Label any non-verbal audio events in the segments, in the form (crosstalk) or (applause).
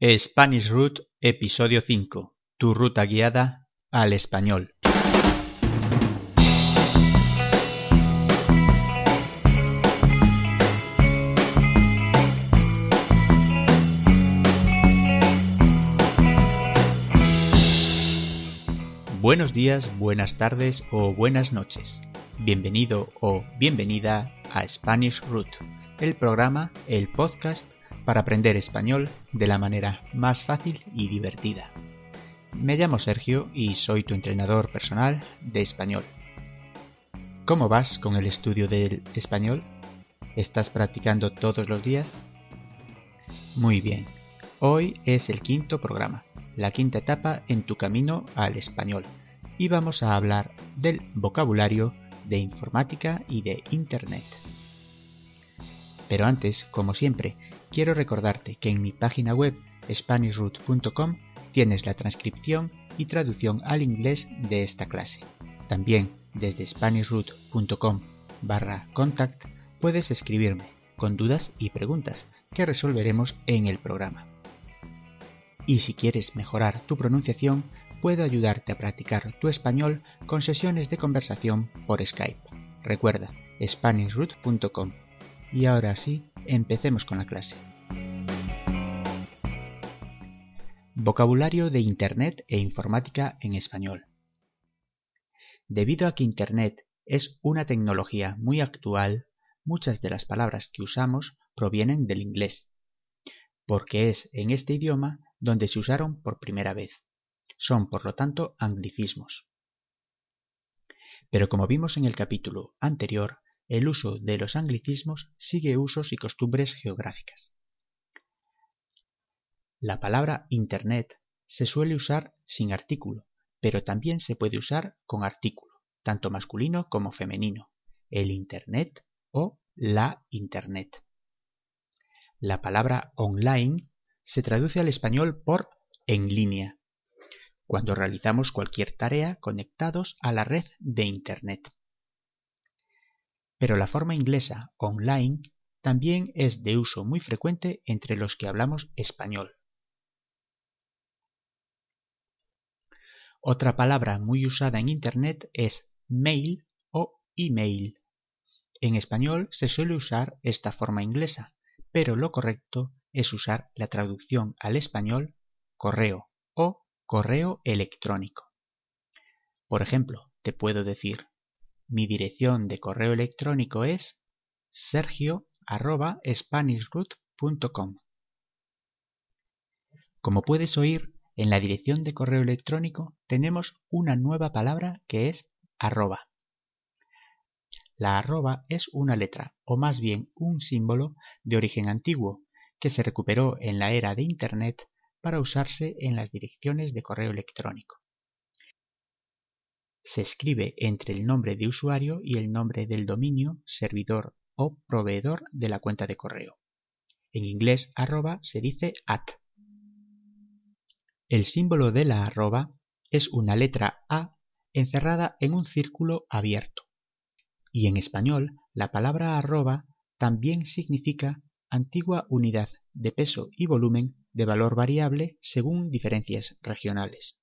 Spanish Root, episodio 5. Tu ruta guiada al español. Buenos días, buenas tardes o buenas noches. Bienvenido o bienvenida a Spanish Root, el programa, el podcast para aprender español de la manera más fácil y divertida. Me llamo Sergio y soy tu entrenador personal de español. ¿Cómo vas con el estudio del español? ¿Estás practicando todos los días? Muy bien. Hoy es el quinto programa, la quinta etapa en tu camino al español, y vamos a hablar del vocabulario de informática y de Internet. Pero antes, como siempre, quiero recordarte que en mi página web SpanishRoot.com tienes la transcripción y traducción al inglés de esta clase. También desde SpanishRoot.com barra contact puedes escribirme con dudas y preguntas que resolveremos en el programa. Y si quieres mejorar tu pronunciación, puedo ayudarte a practicar tu español con sesiones de conversación por Skype. Recuerda, SpanishRoot.com y ahora sí, empecemos con la clase. Vocabulario de Internet e informática en español. Debido a que Internet es una tecnología muy actual, muchas de las palabras que usamos provienen del inglés, porque es en este idioma donde se usaron por primera vez. Son, por lo tanto, anglicismos. Pero como vimos en el capítulo anterior, el uso de los anglicismos sigue usos y costumbres geográficas. La palabra Internet se suele usar sin artículo, pero también se puede usar con artículo, tanto masculino como femenino, el Internet o la Internet. La palabra online se traduce al español por en línea, cuando realizamos cualquier tarea conectados a la red de Internet pero la forma inglesa online también es de uso muy frecuente entre los que hablamos español. Otra palabra muy usada en Internet es mail o email. En español se suele usar esta forma inglesa, pero lo correcto es usar la traducción al español correo o correo electrónico. Por ejemplo, te puedo decir mi dirección de correo electrónico es sergio.spanishroot.com. Como puedes oír, en la dirección de correo electrónico tenemos una nueva palabra que es arroba. La arroba es una letra, o más bien un símbolo de origen antiguo, que se recuperó en la era de Internet para usarse en las direcciones de correo electrónico se escribe entre el nombre de usuario y el nombre del dominio, servidor o proveedor de la cuenta de correo. En inglés arroba se dice at. El símbolo de la arroba es una letra A encerrada en un círculo abierto. Y en español la palabra arroba también significa antigua unidad de peso y volumen de valor variable según diferencias regionales.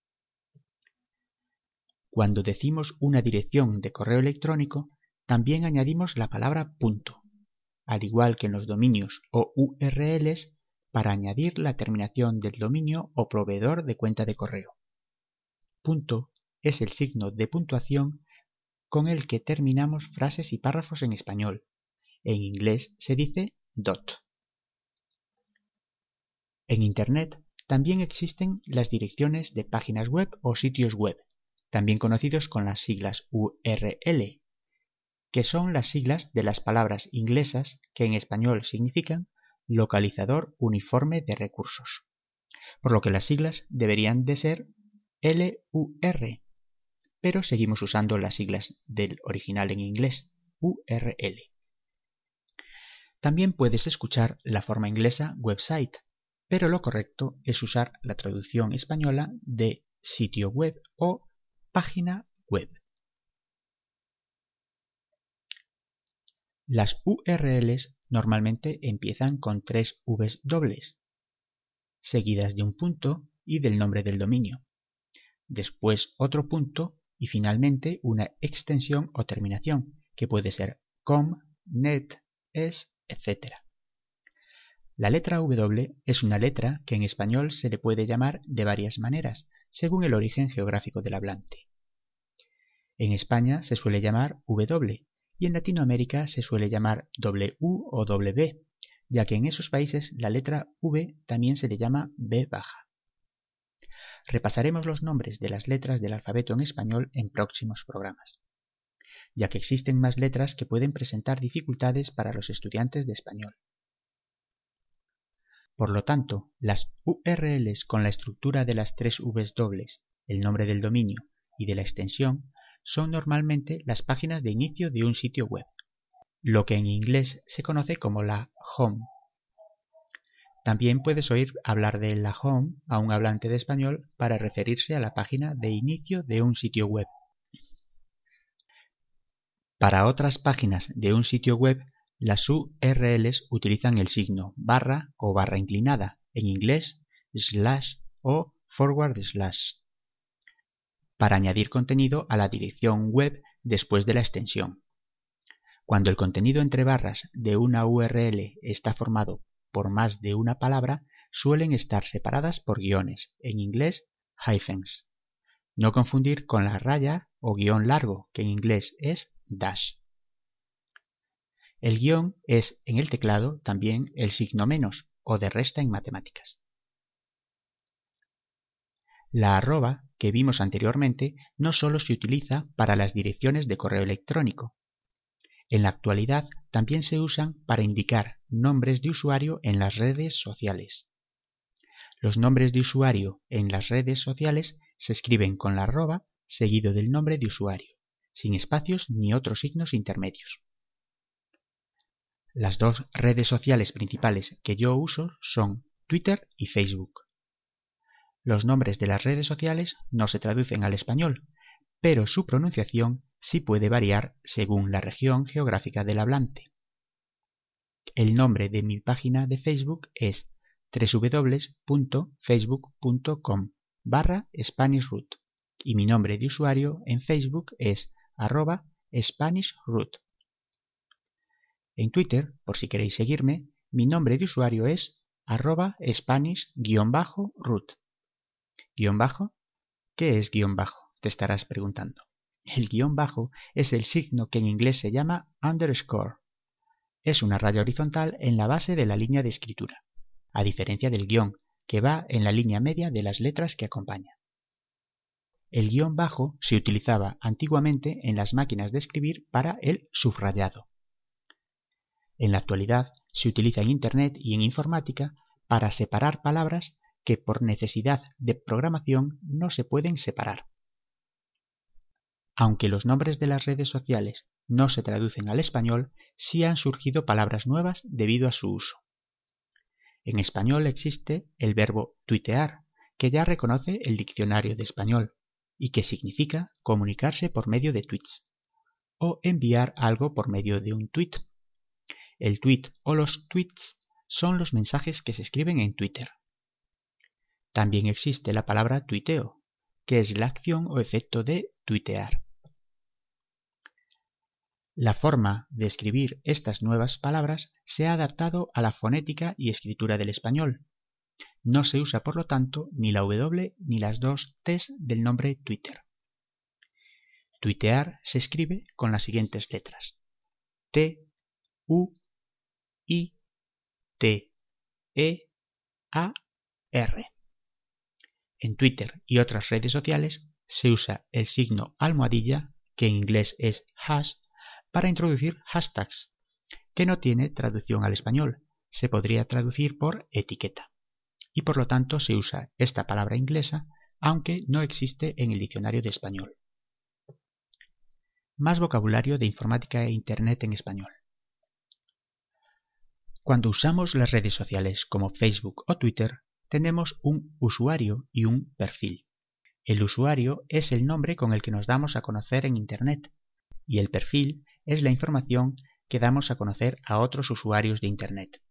Cuando decimos una dirección de correo electrónico, también añadimos la palabra punto, al igual que en los dominios o URLs para añadir la terminación del dominio o proveedor de cuenta de correo. Punto es el signo de puntuación con el que terminamos frases y párrafos en español. En inglés se dice dot. En Internet también existen las direcciones de páginas web o sitios web, también conocidos con las siglas URL, que son las siglas de las palabras inglesas que en español significan localizador uniforme de recursos, por lo que las siglas deberían de ser LUR, pero seguimos usando las siglas del original en inglés, URL. También puedes escuchar la forma inglesa website, pero lo correcto es usar la traducción española de sitio web o Página web. Las URLs normalmente empiezan con tres Vs dobles. seguidas de un punto y del nombre del dominio. Después otro punto y finalmente una extensión o terminación, que puede ser com, net, es, etc. La letra W es una letra que en español se le puede llamar de varias maneras, según el origen geográfico del hablante. En España se suele llamar W y en Latinoamérica se suele llamar W o W, ya que en esos países la letra V también se le llama B baja. Repasaremos los nombres de las letras del alfabeto en español en próximos programas, ya que existen más letras que pueden presentar dificultades para los estudiantes de español. Por lo tanto, las URLs con la estructura de las tres Vs dobles, el nombre del dominio y de la extensión, son normalmente las páginas de inicio de un sitio web, lo que en inglés se conoce como la home. También puedes oír hablar de la home a un hablante de español para referirse a la página de inicio de un sitio web. Para otras páginas de un sitio web, las URLs utilizan el signo barra o barra inclinada, en inglés slash o forward slash para añadir contenido a la dirección web después de la extensión. Cuando el contenido entre barras de una URL está formado por más de una palabra, suelen estar separadas por guiones, en inglés hyphens. No confundir con la raya o guion largo, que en inglés es dash. El guion es en el teclado también el signo menos o de resta en matemáticas. La arroba que vimos anteriormente no solo se utiliza para las direcciones de correo electrónico. En la actualidad también se usan para indicar nombres de usuario en las redes sociales. Los nombres de usuario en las redes sociales se escriben con la arroba seguido del nombre de usuario, sin espacios ni otros signos intermedios. Las dos redes sociales principales que yo uso son Twitter y Facebook. Los nombres de las redes sociales no se traducen al español, pero su pronunciación sí puede variar según la región geográfica del hablante. El nombre de mi página de Facebook es www.facebook.com barra SpanishRoot y mi nombre de usuario en Facebook es arroba SpanishRoot. En Twitter, por si queréis seguirme, mi nombre de usuario es arroba Spanish-root. ¿Guión bajo? ¿Qué es guion bajo? Te estarás preguntando. El guion bajo es el signo que en inglés se llama underscore. Es una raya horizontal en la base de la línea de escritura, a diferencia del guion, que va en la línea media de las letras que acompaña. El guion bajo se utilizaba antiguamente en las máquinas de escribir para el subrayado. En la actualidad se utiliza en Internet y en informática para separar palabras que por necesidad de programación no se pueden separar. Aunque los nombres de las redes sociales no se traducen al español, sí han surgido palabras nuevas debido a su uso. En español existe el verbo tuitear, que ya reconoce el diccionario de español, y que significa comunicarse por medio de tweets, o enviar algo por medio de un tweet. El tweet o los tweets son los mensajes que se escriben en Twitter. También existe la palabra tuiteo, que es la acción o efecto de tuitear. La forma de escribir estas nuevas palabras se ha adaptado a la fonética y escritura del español. No se usa, por lo tanto, ni la W ni las dos T's del nombre Twitter. Tuitear se escribe con las siguientes letras. T, U, I, T, E, A, R. En Twitter y otras redes sociales se usa el signo almohadilla, que en inglés es hash, para introducir hashtags, que no tiene traducción al español, se podría traducir por etiqueta. Y por lo tanto se usa esta palabra inglesa, aunque no existe en el diccionario de español. Más vocabulario de informática e Internet en español. Cuando usamos las redes sociales como Facebook o Twitter, tenemos un usuario y un perfil. El usuario es el nombre con el que nos damos a conocer en Internet y el perfil es la información que damos a conocer a otros usuarios de Internet.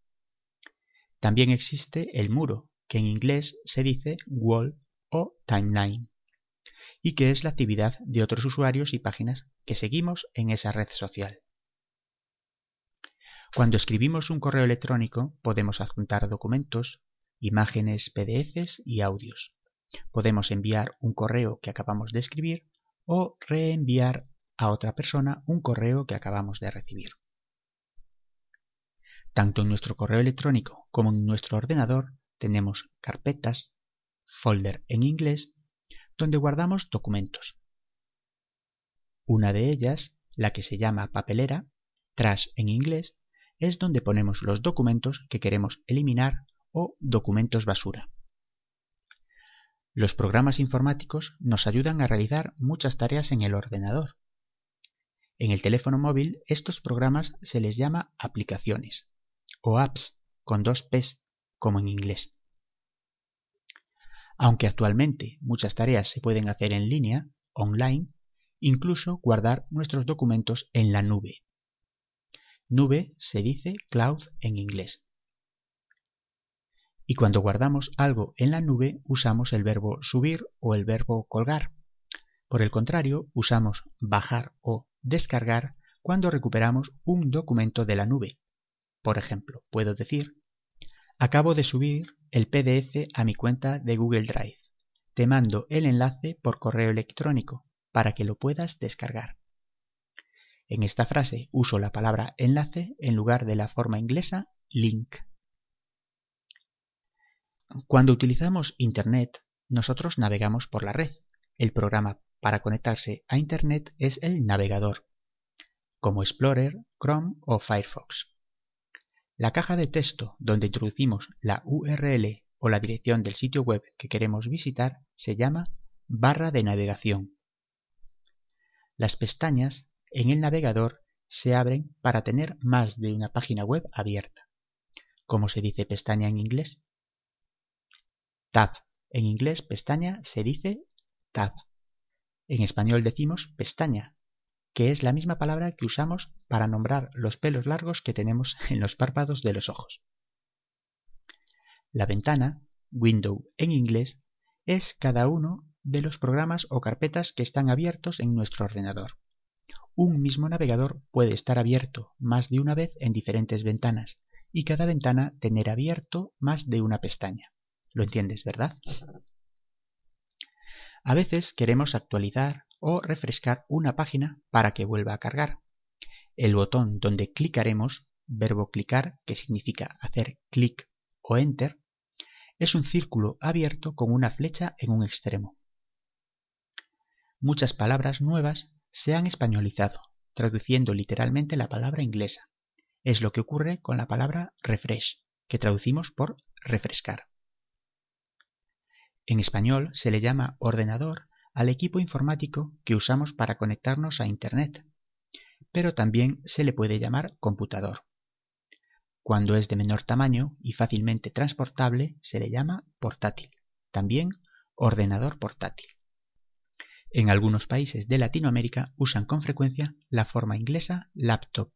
También existe el muro, que en inglés se dice wall o timeline, y que es la actividad de otros usuarios y páginas que seguimos en esa red social. Cuando escribimos un correo electrónico podemos adjuntar documentos, imágenes, PDFs y audios. Podemos enviar un correo que acabamos de escribir o reenviar a otra persona un correo que acabamos de recibir. Tanto en nuestro correo electrónico como en nuestro ordenador tenemos carpetas, folder en inglés, donde guardamos documentos. Una de ellas, la que se llama papelera, trash en inglés, es donde ponemos los documentos que queremos eliminar o documentos basura. Los programas informáticos nos ayudan a realizar muchas tareas en el ordenador. En el teléfono móvil estos programas se les llama aplicaciones o apps con dos P's como en inglés. Aunque actualmente muchas tareas se pueden hacer en línea, online, incluso guardar nuestros documentos en la nube. Nube se dice cloud en inglés. Y cuando guardamos algo en la nube usamos el verbo subir o el verbo colgar. Por el contrario, usamos bajar o descargar cuando recuperamos un documento de la nube. Por ejemplo, puedo decir, acabo de subir el PDF a mi cuenta de Google Drive. Te mando el enlace por correo electrónico para que lo puedas descargar. En esta frase uso la palabra enlace en lugar de la forma inglesa link. Cuando utilizamos Internet, nosotros navegamos por la red. El programa para conectarse a Internet es el navegador, como Explorer, Chrome o Firefox. La caja de texto donde introducimos la URL o la dirección del sitio web que queremos visitar se llama barra de navegación. Las pestañas en el navegador se abren para tener más de una página web abierta. ¿Cómo se dice pestaña en inglés? Tab. En inglés pestaña se dice tab. En español decimos pestaña, que es la misma palabra que usamos para nombrar los pelos largos que tenemos (laughs) en los párpados de los ojos. La ventana, window en inglés, es cada uno de los programas o carpetas que están abiertos en nuestro ordenador. Un mismo navegador puede estar abierto más de una vez en diferentes ventanas y cada ventana tener abierto más de una pestaña. ¿Lo entiendes, verdad? A veces queremos actualizar o refrescar una página para que vuelva a cargar. El botón donde clicaremos, verbo clicar, que significa hacer clic o enter, es un círculo abierto con una flecha en un extremo. Muchas palabras nuevas se han españolizado, traduciendo literalmente la palabra inglesa. Es lo que ocurre con la palabra refresh, que traducimos por refrescar. En español se le llama ordenador al equipo informático que usamos para conectarnos a Internet, pero también se le puede llamar computador. Cuando es de menor tamaño y fácilmente transportable se le llama portátil, también ordenador portátil. En algunos países de Latinoamérica usan con frecuencia la forma inglesa laptop.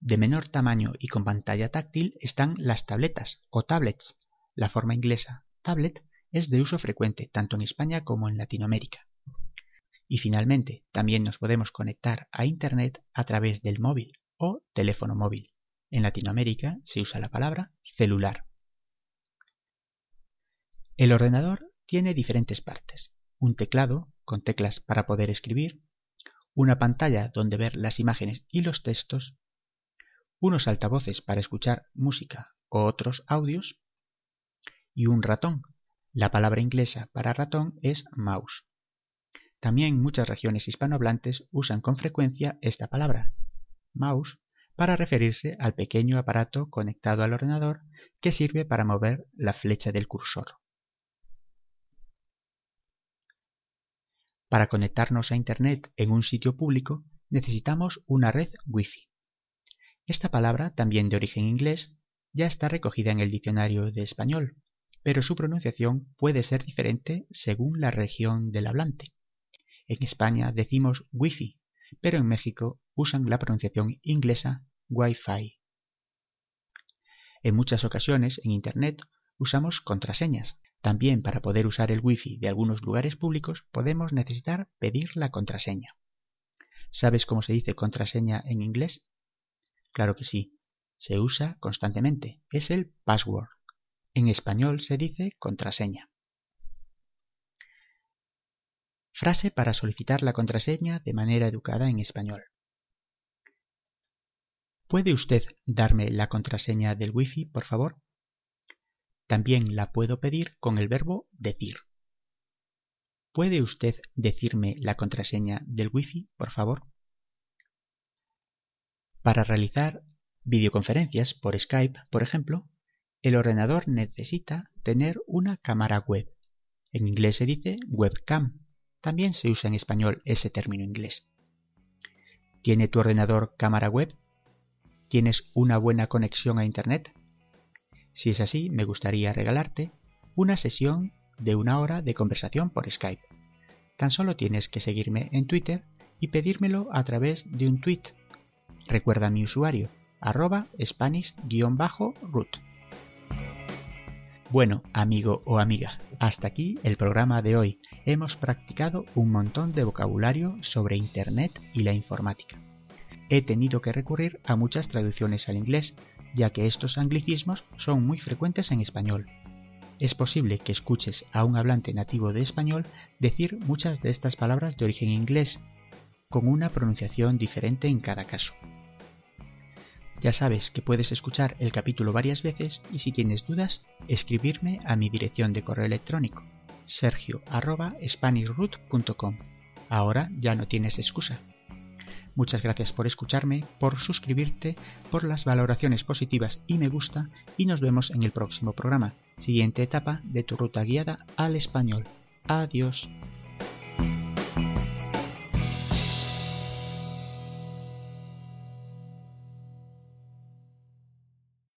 De menor tamaño y con pantalla táctil están las tabletas o tablets. La forma inglesa tablet es de uso frecuente tanto en España como en Latinoamérica. Y finalmente, también nos podemos conectar a Internet a través del móvil o teléfono móvil. En Latinoamérica se usa la palabra celular. El ordenador tiene diferentes partes. Un teclado, con teclas para poder escribir, una pantalla donde ver las imágenes y los textos, unos altavoces para escuchar música o otros audios, y un ratón. La palabra inglesa para ratón es mouse. También muchas regiones hispanohablantes usan con frecuencia esta palabra, mouse, para referirse al pequeño aparato conectado al ordenador que sirve para mover la flecha del cursor. Para conectarnos a Internet en un sitio público necesitamos una red Wi-Fi. Esta palabra, también de origen inglés, ya está recogida en el diccionario de español, pero su pronunciación puede ser diferente según la región del hablante. En España decimos Wi-Fi, pero en México usan la pronunciación inglesa Wi-Fi. En muchas ocasiones en Internet usamos contraseñas. También para poder usar el Wi-Fi de algunos lugares públicos podemos necesitar pedir la contraseña. ¿Sabes cómo se dice contraseña en inglés? Claro que sí, se usa constantemente. Es el password. En español se dice contraseña. Frase para solicitar la contraseña de manera educada en español. ¿Puede usted darme la contraseña del Wi-Fi, por favor? También la puedo pedir con el verbo decir. ¿Puede usted decirme la contraseña del Wi-Fi, por favor? Para realizar videoconferencias por Skype, por ejemplo, el ordenador necesita tener una cámara web. En inglés se dice webcam. También se usa en español ese término inglés. ¿Tiene tu ordenador cámara web? ¿Tienes una buena conexión a Internet? Si es así, me gustaría regalarte una sesión de una hora de conversación por Skype. Tan solo tienes que seguirme en Twitter y pedírmelo a través de un tweet. Recuerda mi usuario, arroba spanish-root. Bueno, amigo o amiga, hasta aquí el programa de hoy. Hemos practicado un montón de vocabulario sobre Internet y la informática. He tenido que recurrir a muchas traducciones al inglés, ya que estos anglicismos son muy frecuentes en español. Es posible que escuches a un hablante nativo de español decir muchas de estas palabras de origen inglés, con una pronunciación diferente en cada caso. Ya sabes que puedes escuchar el capítulo varias veces y si tienes dudas, escribirme a mi dirección de correo electrónico sergio.spanishroot.com. Ahora ya no tienes excusa. Muchas gracias por escucharme, por suscribirte, por las valoraciones positivas y me gusta y nos vemos en el próximo programa, siguiente etapa de tu ruta guiada al español. Adiós.